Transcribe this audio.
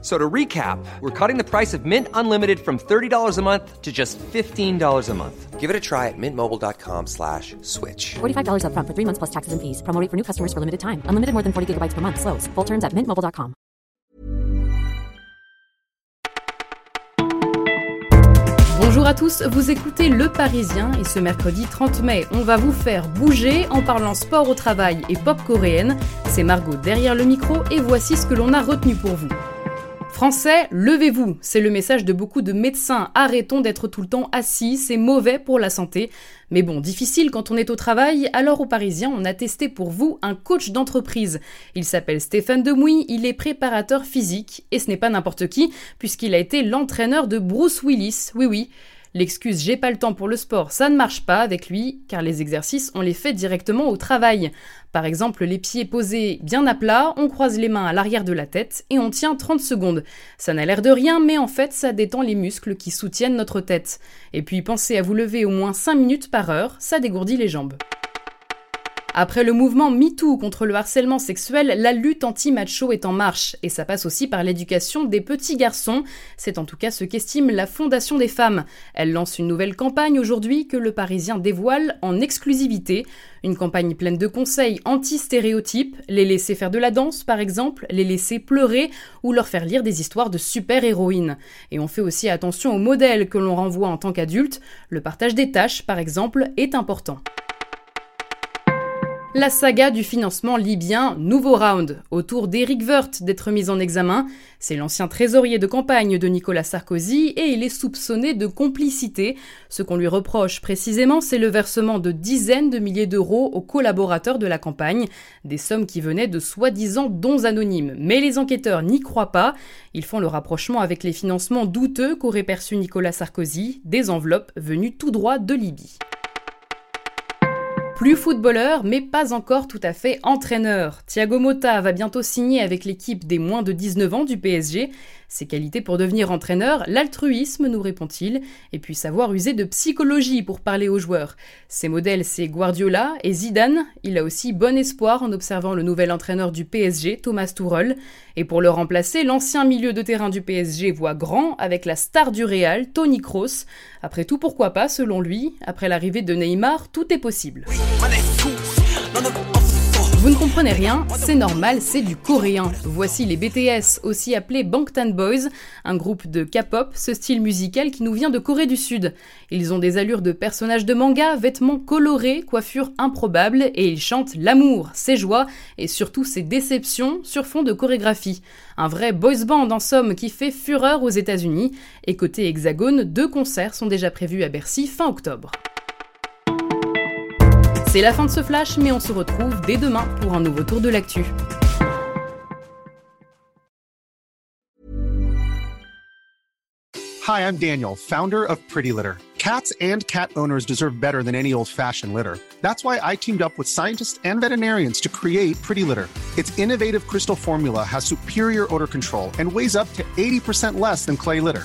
So to recap, we're cutting the price of Mint Unlimited from $30 a month to just $15 a month. Give it a try at mintmobile.com slash switch. $45 upfront for three months plus taxes and fees. Promo rate for new customers for limited time. Unlimited more than 40 gigabytes per month. Slows. Full terms at mintmobile.com. Bonjour à tous, vous écoutez Le Parisien et ce mercredi 30 mai, on va vous faire bouger en parlant sport au travail et pop coréenne. C'est Margot derrière le micro et voici ce que l'on a retenu pour vous. Français, levez-vous. C'est le message de beaucoup de médecins. Arrêtons d'être tout le temps assis, c'est mauvais pour la santé. Mais bon, difficile quand on est au travail, alors aux Parisiens, on a testé pour vous un coach d'entreprise. Il s'appelle Stéphane Demouy, il est préparateur physique, et ce n'est pas n'importe qui, puisqu'il a été l'entraîneur de Bruce Willis. Oui, oui. L'excuse j'ai pas le temps pour le sport, ça ne marche pas avec lui, car les exercices, on les fait directement au travail. Par exemple, les pieds posés bien à plat, on croise les mains à l'arrière de la tête et on tient 30 secondes. Ça n'a l'air de rien, mais en fait, ça détend les muscles qui soutiennent notre tête. Et puis pensez à vous lever au moins 5 minutes par heure, ça dégourdit les jambes. Après le mouvement MeToo contre le harcèlement sexuel, la lutte anti-macho est en marche, et ça passe aussi par l'éducation des petits garçons. C'est en tout cas ce qu'estime la Fondation des femmes. Elle lance une nouvelle campagne aujourd'hui que le Parisien dévoile en exclusivité. Une campagne pleine de conseils anti-stéréotypes, les laisser faire de la danse par exemple, les laisser pleurer ou leur faire lire des histoires de super-héroïnes. Et on fait aussi attention aux modèles que l'on renvoie en tant qu'adulte. Le partage des tâches par exemple est important. La saga du financement libyen, nouveau round, autour d'Éric Woerth d'être mis en examen. C'est l'ancien trésorier de campagne de Nicolas Sarkozy et il est soupçonné de complicité. Ce qu'on lui reproche précisément, c'est le versement de dizaines de milliers d'euros aux collaborateurs de la campagne, des sommes qui venaient de soi-disant dons anonymes. Mais les enquêteurs n'y croient pas. Ils font le rapprochement avec les financements douteux qu'aurait perçu Nicolas Sarkozy, des enveloppes venues tout droit de Libye. Plus footballeur, mais pas encore tout à fait entraîneur. Thiago Motta va bientôt signer avec l'équipe des moins de 19 ans du PSG. Ses qualités pour devenir entraîneur, l'altruisme, nous répond-il, et puis savoir user de psychologie pour parler aux joueurs. Ses modèles, c'est Guardiola et Zidane. Il a aussi bon espoir en observant le nouvel entraîneur du PSG, Thomas Tuchel. Et pour le remplacer, l'ancien milieu de terrain du PSG voit grand avec la star du Real, Tony Kroos. Après tout, pourquoi pas, selon lui Après l'arrivée de Neymar, tout est possible. Vous ne comprenez rien, c'est normal, c'est du coréen. Voici les BTS, aussi appelés Bangtan Boys, un groupe de K-pop, ce style musical qui nous vient de Corée du Sud. Ils ont des allures de personnages de manga, vêtements colorés, coiffures improbables, et ils chantent l'amour, ses joies et surtout ses déceptions sur fond de chorégraphie. Un vrai boys band en somme qui fait fureur aux États-Unis. Et côté Hexagone, deux concerts sont déjà prévus à Bercy fin octobre. C'est la fin de ce flash, mais on se retrouve dès demain pour un nouveau tour de l'actu. Hi, I'm Daniel, founder of Pretty Litter. Cats and cat owners deserve better than any old-fashioned litter. That's why I teamed up with scientists and veterinarians to create Pretty Litter. Its innovative crystal formula has superior odor control and weighs up to 80% less than clay litter.